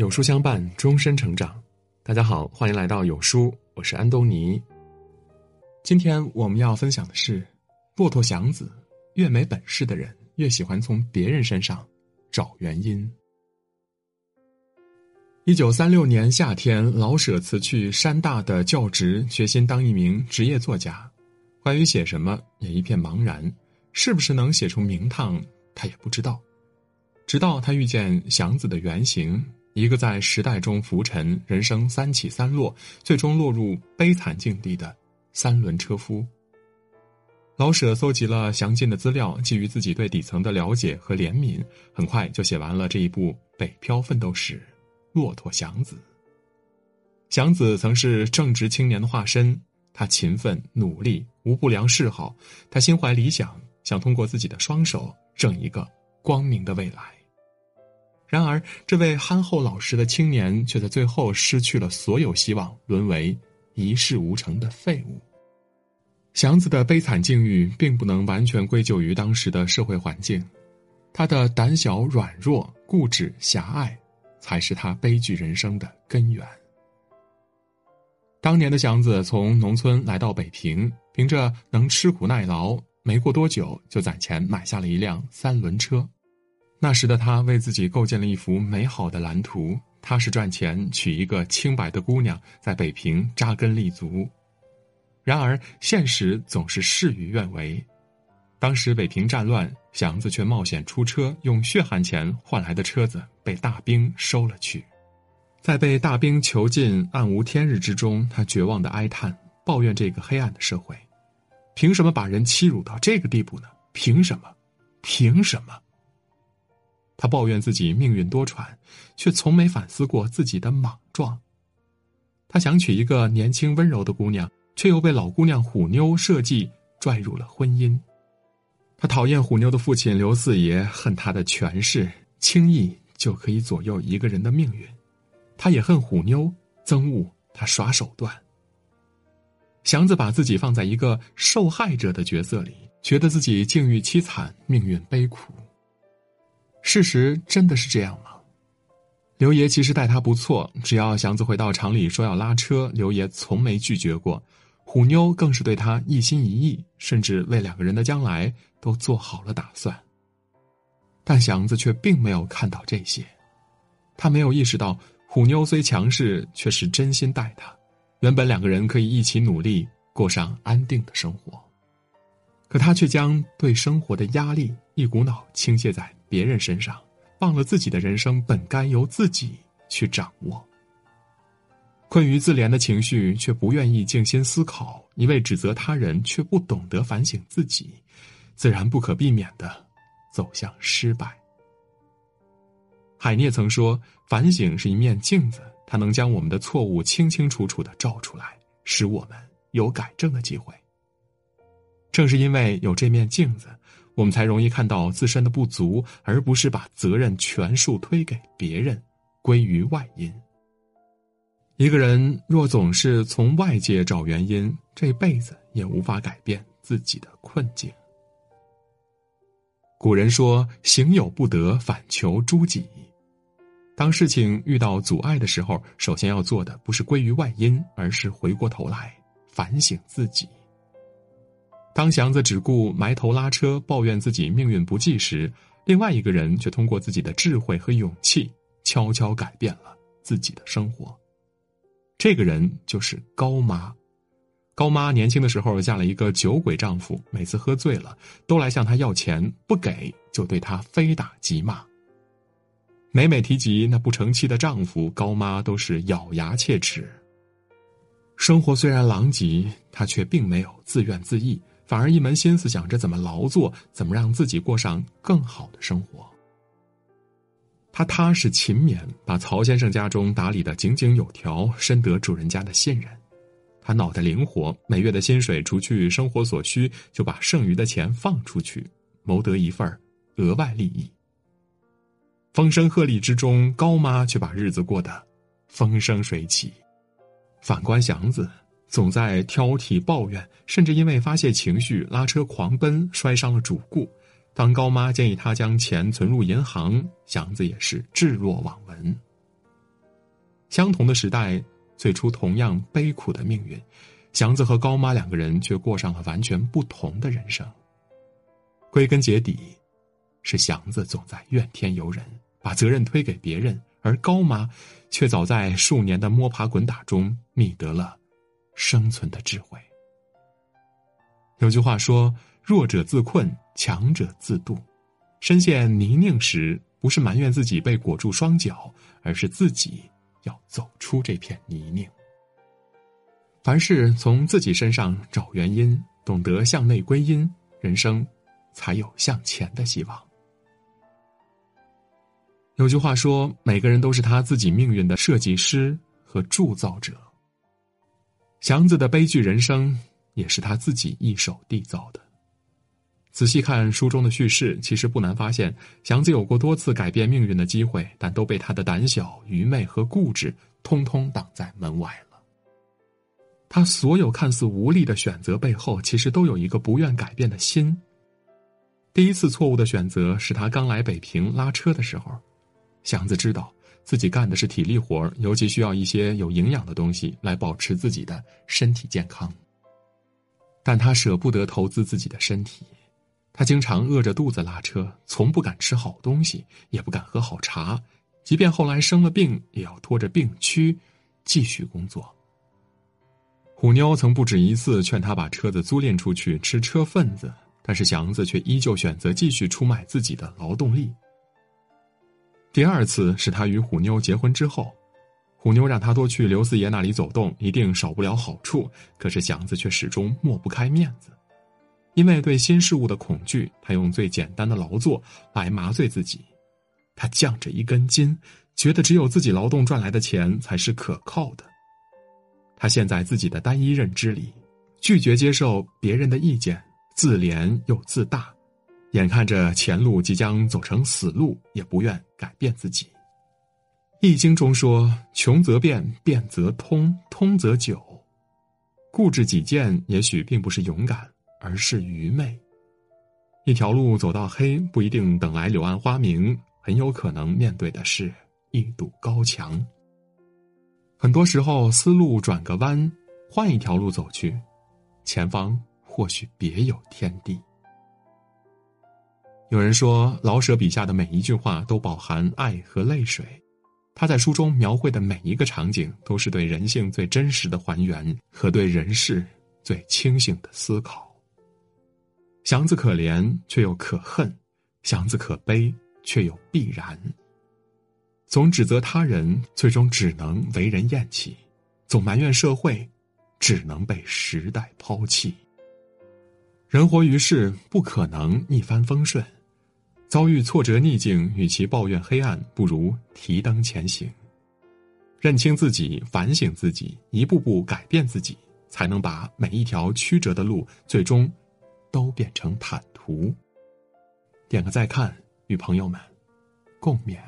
有书相伴，终身成长。大家好，欢迎来到有书，我是安东尼。今天我们要分享的是：骆驼祥子，越没本事的人越喜欢从别人身上找原因。一九三六年夏天，老舍辞去山大的教职，决心当一名职业作家。关于写什么，也一片茫然，是不是能写出名堂，他也不知道。直到他遇见祥子的原型，一个在时代中浮沉、人生三起三落，最终落入悲惨境地的三轮车夫。老舍搜集了详尽的资料，基于自己对底层的了解和怜悯，很快就写完了这一部北漂奋斗史《骆驼祥子》。祥子曾是正直青年的化身，他勤奋努力，无不良嗜好。他心怀理想，想通过自己的双手挣一个光明的未来。然而，这位憨厚老实的青年却在最后失去了所有希望，沦为一事无成的废物。祥子的悲惨境遇并不能完全归咎于当时的社会环境，他的胆小、软弱、固执、狭隘，才是他悲剧人生的根源。当年的祥子从农村来到北平，凭着能吃苦耐劳，没过多久就攒钱买下了一辆三轮车。那时的他为自己构建了一幅美好的蓝图，踏实赚钱，娶一个清白的姑娘，在北平扎根立足。然而，现实总是事与愿违。当时北平战乱，祥子却冒险出车，用血汗钱换来的车子被大兵收了去。在被大兵囚禁、暗无天日之中，他绝望的哀叹，抱怨这个黑暗的社会：凭什么把人欺辱到这个地步呢？凭什么？凭什么？他抱怨自己命运多舛，却从没反思过自己的莽撞。他想娶一个年轻温柔的姑娘，却又被老姑娘虎妞设计拽入了婚姻。他讨厌虎妞的父亲刘四爷，恨他的权势，轻易就可以左右一个人的命运。他也恨虎妞，憎恶他耍手段。祥子把自己放在一个受害者的角色里，觉得自己境遇凄惨，命运悲苦。事实真的是这样吗？刘爷其实待他不错，只要祥子回到厂里说要拉车，刘爷从没拒绝过。虎妞更是对他一心一意，甚至为两个人的将来都做好了打算。但祥子却并没有看到这些，他没有意识到虎妞虽强势，却是真心待他。原本两个人可以一起努力，过上安定的生活，可他却将对生活的压力一股脑倾泻在。别人身上，忘了自己的人生本该由自己去掌握。困于自怜的情绪，却不愿意静心思考；一味指责他人，却不懂得反省自己，自然不可避免的走向失败。海涅曾说：“反省是一面镜子，它能将我们的错误清清楚楚的照出来，使我们有改正的机会。”正是因为有这面镜子。我们才容易看到自身的不足，而不是把责任全数推给别人，归于外因。一个人若总是从外界找原因，这辈子也无法改变自己的困境。古人说：“行有不得，反求诸己。”当事情遇到阻碍的时候，首先要做的不是归于外因，而是回过头来反省自己。当祥子只顾埋头拉车，抱怨自己命运不济时，另外一个人却通过自己的智慧和勇气，悄悄改变了自己的生活。这个人就是高妈。高妈年轻的时候嫁了一个酒鬼丈夫，每次喝醉了都来向她要钱，不给就对她非打即骂。每每提及那不成器的丈夫，高妈都是咬牙切齿。生活虽然狼藉，她却并没有自怨自艾。反而一门心思想着怎么劳作，怎么让自己过上更好的生活。他踏实勤勉，把曹先生家中打理的井井有条，深得主人家的信任。他脑袋灵活，每月的薪水除去生活所需，就把剩余的钱放出去，谋得一份额外利益。风声鹤唳之中，高妈却把日子过得风生水起。反观祥子。总在挑剔抱怨，甚至因为发泄情绪拉车狂奔，摔伤了主顾。当高妈建议他将钱存入银行，祥子也是置若罔闻。相同的时代，最初同样悲苦的命运，祥子和高妈两个人却过上了完全不同的人生。归根结底，是祥子总在怨天尤人，把责任推给别人，而高妈却早在数年的摸爬滚打中觅得了生存的智慧。有句话说：“弱者自困，强者自渡。”深陷泥泞时，不是埋怨自己被裹住双脚，而是自己。要走出这片泥泞。凡事从自己身上找原因，懂得向内归因，人生才有向前的希望。有句话说：“每个人都是他自己命运的设计师和铸造者。”祥子的悲剧人生也是他自己一手缔造的。仔细看书中的叙事，其实不难发现，祥子有过多次改变命运的机会，但都被他的胆小、愚昧和固执通通挡在门外了。他所有看似无力的选择背后，其实都有一个不愿改变的心。第一次错误的选择是他刚来北平拉车的时候，祥子知道自己干的是体力活尤其需要一些有营养的东西来保持自己的身体健康，但他舍不得投资自己的身体。他经常饿着肚子拉车，从不敢吃好东西，也不敢喝好茶。即便后来生了病，也要拖着病躯继续工作。虎妞曾不止一次劝他把车子租赁出去吃车份子，但是祥子却依旧选择继续出卖自己的劳动力。第二次是他与虎妞结婚之后，虎妞让他多去刘四爷那里走动，一定少不了好处。可是祥子却始终抹不开面子。因为对新事物的恐惧，他用最简单的劳作来麻醉自己。他犟着一根筋，觉得只有自己劳动赚来的钱才是可靠的。他陷在自己的单一认知里，拒绝接受别人的意见，自怜又自大。眼看着前路即将走成死路，也不愿改变自己。《易经》中说：“穷则变，变则通，通则久。”固执己见，也许并不是勇敢。而是愚昧。一条路走到黑，不一定等来柳暗花明，很有可能面对的是一堵高墙。很多时候，思路转个弯，换一条路走去，前方或许别有天地。有人说，老舍笔下的每一句话都饱含爱和泪水，他在书中描绘的每一个场景，都是对人性最真实的还原和对人世最清醒的思考。祥子可怜却又可恨，祥子可悲却又必然。总指责他人，最终只能为人厌弃；总埋怨社会，只能被时代抛弃。人活于世，不可能一帆风顺，遭遇挫折逆境，与其抱怨黑暗，不如提灯前行。认清自己，反省自己，一步步改变自己，才能把每一条曲折的路，最终。都变成坦途。点个再看，与朋友们共勉。